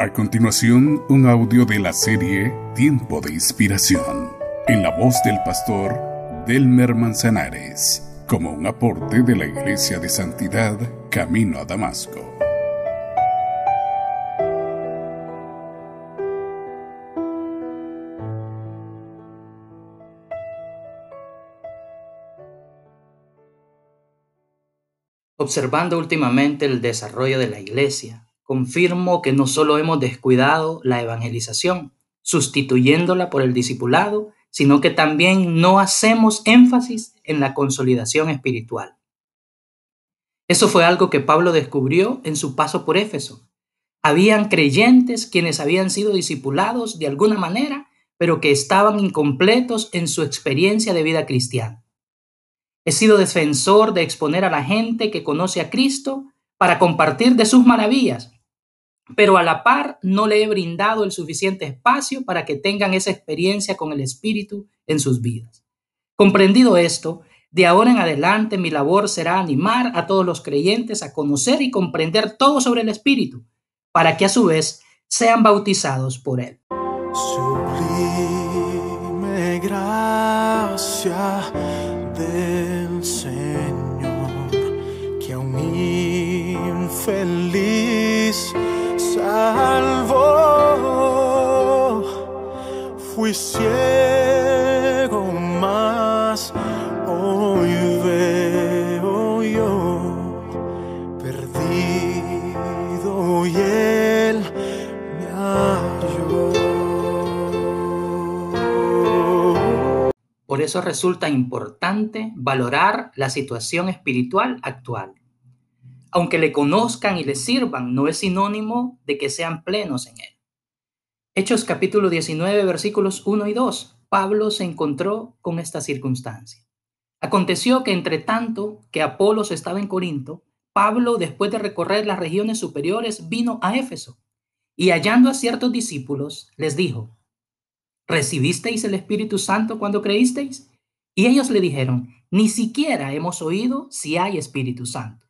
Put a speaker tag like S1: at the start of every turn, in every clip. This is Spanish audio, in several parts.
S1: A continuación, un audio de la serie Tiempo de Inspiración, en la voz del pastor Delmer Manzanares, como un aporte de la Iglesia de Santidad Camino a Damasco.
S2: Observando últimamente el desarrollo de la Iglesia, confirmo que no solo hemos descuidado la evangelización, sustituyéndola por el discipulado, sino que también no hacemos énfasis en la consolidación espiritual. Eso fue algo que Pablo descubrió en su paso por Éfeso. Habían creyentes quienes habían sido discipulados de alguna manera, pero que estaban incompletos en su experiencia de vida cristiana. He sido defensor de exponer a la gente que conoce a Cristo para compartir de sus maravillas, pero a la par no le he brindado el suficiente espacio para que tengan esa experiencia con el Espíritu en sus vidas. Comprendido esto, de ahora en adelante mi labor será animar a todos los creyentes a conocer y comprender todo sobre el Espíritu, para que a su vez sean bautizados por Él.
S3: Sublime gracia del Señor, que a un infeliz salvó. Fui ciego, más hoy veo yo, perdido y él me halló.
S2: Por eso resulta importante valorar la situación espiritual actual. Aunque le conozcan y le sirvan, no es sinónimo de que sean plenos en él. Hechos capítulo 19, versículos 1 y 2. Pablo se encontró con esta circunstancia. Aconteció que entre tanto que Apolos estaba en Corinto, Pablo, después de recorrer las regiones superiores, vino a Éfeso y hallando a ciertos discípulos, les dijo, ¿recibisteis el Espíritu Santo cuando creísteis? Y ellos le dijeron, ni siquiera hemos oído si hay Espíritu Santo.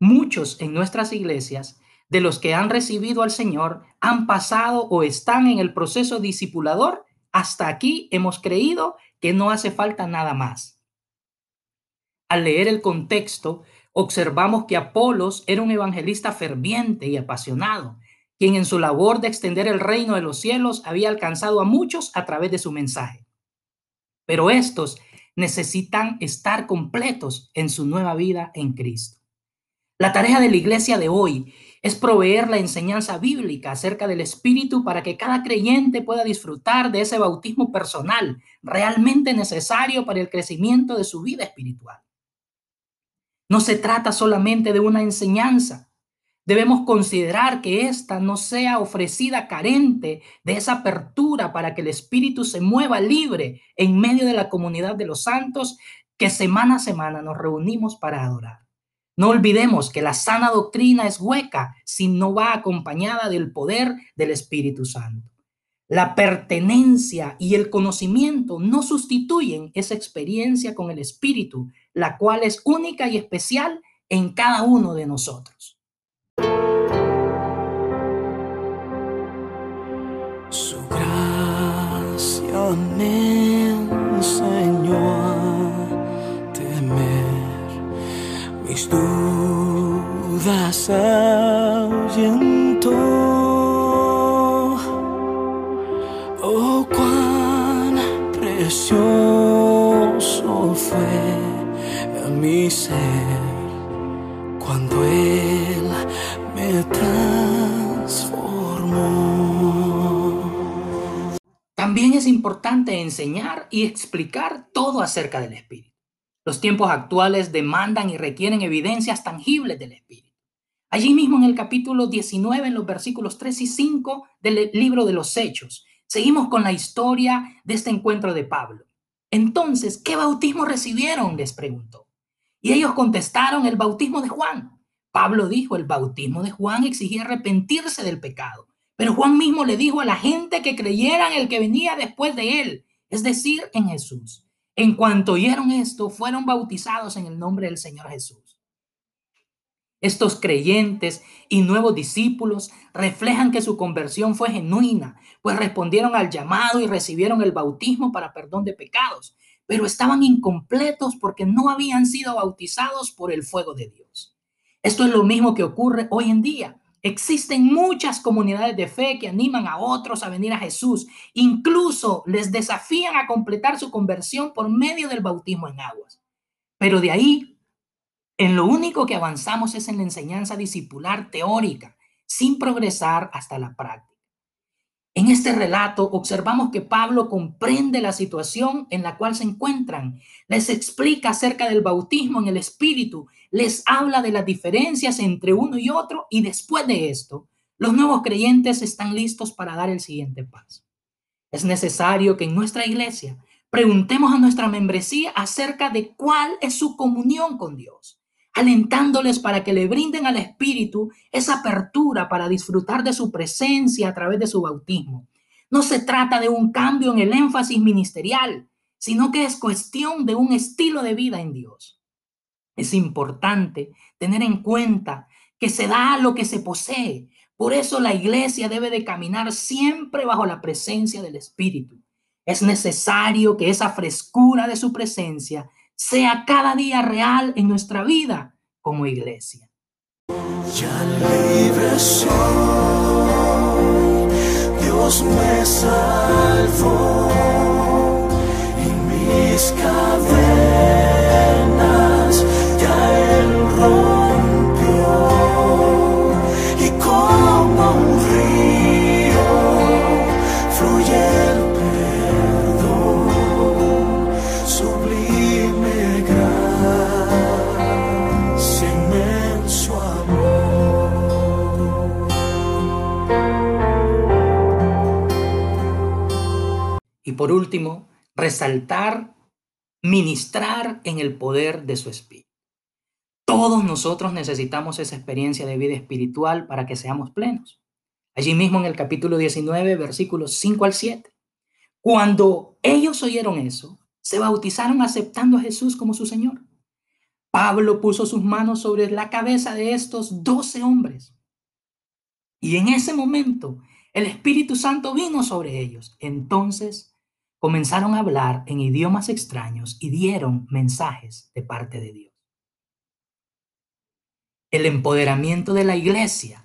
S2: Muchos en nuestras iglesias de los que han recibido al Señor han pasado o están en el proceso discipulador. Hasta aquí hemos creído que no hace falta nada más. Al leer el contexto, observamos que Apolos era un evangelista ferviente y apasionado, quien en su labor de extender el reino de los cielos había alcanzado a muchos a través de su mensaje. Pero estos necesitan estar completos en su nueva vida en Cristo. La tarea de la iglesia de hoy es proveer la enseñanza bíblica acerca del Espíritu para que cada creyente pueda disfrutar de ese bautismo personal realmente necesario para el crecimiento de su vida espiritual. No se trata solamente de una enseñanza. Debemos considerar que ésta no sea ofrecida carente de esa apertura para que el Espíritu se mueva libre en medio de la comunidad de los santos que semana a semana nos reunimos para adorar. No olvidemos que la sana doctrina es hueca si no va acompañada del poder del Espíritu Santo. La pertenencia y el conocimiento no sustituyen esa experiencia con el Espíritu, la cual es única y especial en cada uno de nosotros.
S3: Su gracia me enseñó mis dudas ahuyentó. Oh, cuán precioso fue mi ser cuando Él me transformó.
S2: También es importante enseñar y explicar todo acerca del Espíritu. Los tiempos actuales demandan y requieren evidencias tangibles del Espíritu. Allí mismo en el capítulo 19, en los versículos 3 y 5 del libro de los Hechos, seguimos con la historia de este encuentro de Pablo. Entonces, ¿qué bautismo recibieron? les preguntó. Y ellos contestaron el bautismo de Juan. Pablo dijo, el bautismo de Juan exigía arrepentirse del pecado. Pero Juan mismo le dijo a la gente que creyeran el que venía después de él, es decir, en Jesús. En cuanto oyeron esto, fueron bautizados en el nombre del Señor Jesús. Estos creyentes y nuevos discípulos reflejan que su conversión fue genuina, pues respondieron al llamado y recibieron el bautismo para perdón de pecados, pero estaban incompletos porque no habían sido bautizados por el fuego de Dios. Esto es lo mismo que ocurre hoy en día. Existen muchas comunidades de fe que animan a otros a venir a Jesús, incluso les desafían a completar su conversión por medio del bautismo en aguas. Pero de ahí en lo único que avanzamos es en la enseñanza discipular teórica, sin progresar hasta la práctica. En este relato observamos que Pablo comprende la situación en la cual se encuentran, les explica acerca del bautismo en el Espíritu, les habla de las diferencias entre uno y otro y después de esto, los nuevos creyentes están listos para dar el siguiente paso. Es necesario que en nuestra iglesia preguntemos a nuestra membresía acerca de cuál es su comunión con Dios alentándoles para que le brinden al Espíritu esa apertura para disfrutar de su presencia a través de su bautismo. No se trata de un cambio en el énfasis ministerial, sino que es cuestión de un estilo de vida en Dios. Es importante tener en cuenta que se da lo que se posee. Por eso la iglesia debe de caminar siempre bajo la presencia del Espíritu. Es necesario que esa frescura de su presencia sea cada día real en nuestra vida como iglesia.
S3: Ya libre soy, Dios me salvó y mis cadenas Y
S2: por último, resaltar, ministrar en el poder de su espíritu. Todos nosotros necesitamos esa experiencia de vida espiritual para que seamos plenos. Allí mismo en el capítulo 19, versículos 5 al 7. Cuando ellos oyeron eso, se bautizaron aceptando a Jesús como su Señor. Pablo puso sus manos sobre la cabeza de estos doce hombres. Y en ese momento el Espíritu Santo vino sobre ellos. Entonces comenzaron a hablar en idiomas extraños y dieron mensajes de parte de Dios. El empoderamiento de la iglesia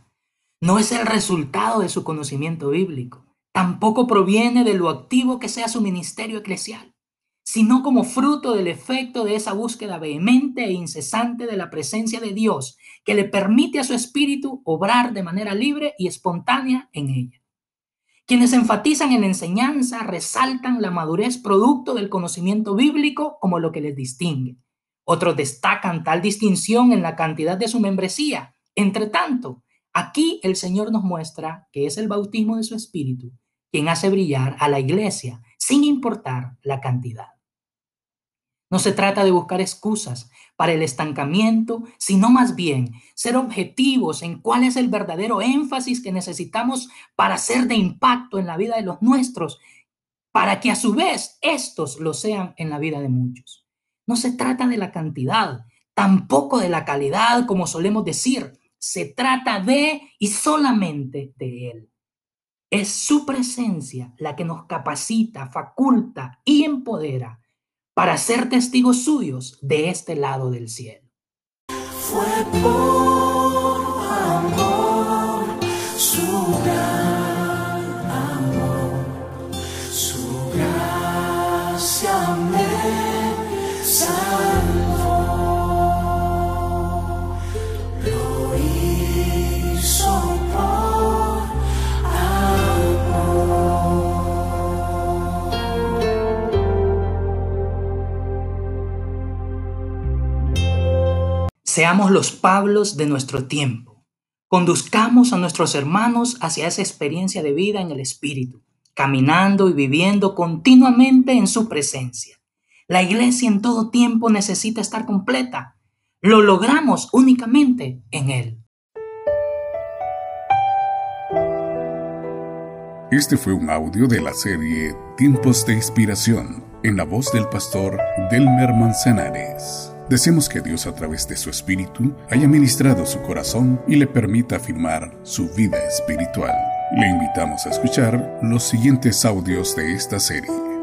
S2: no es el resultado de su conocimiento bíblico, tampoco proviene de lo activo que sea su ministerio eclesial, sino como fruto del efecto de esa búsqueda vehemente e incesante de la presencia de Dios que le permite a su espíritu obrar de manera libre y espontánea en ella. Quienes enfatizan en enseñanza resaltan la madurez producto del conocimiento bíblico como lo que les distingue. Otros destacan tal distinción en la cantidad de su membresía. Entre tanto, aquí el Señor nos muestra que es el bautismo de su espíritu quien hace brillar a la iglesia sin importar la cantidad. No se trata de buscar excusas para el estancamiento, sino más bien ser objetivos en cuál es el verdadero énfasis que necesitamos para ser de impacto en la vida de los nuestros, para que a su vez estos lo sean en la vida de muchos. No se trata de la cantidad, tampoco de la calidad, como solemos decir. Se trata de y solamente de Él. Es su presencia la que nos capacita, faculta y empodera para ser testigos suyos de este lado del cielo. Seamos los Pablos de nuestro tiempo. Conduzcamos a nuestros hermanos hacia esa experiencia de vida en el Espíritu, caminando y viviendo continuamente en su presencia. La iglesia en todo tiempo necesita estar completa. Lo logramos únicamente en Él.
S1: Este fue un audio de la serie Tiempos de Inspiración en la voz del pastor Delmer Manzanares. Deseamos que Dios a través de su Espíritu haya ministrado su corazón y le permita afirmar su vida espiritual. Le invitamos a escuchar los siguientes audios de esta serie.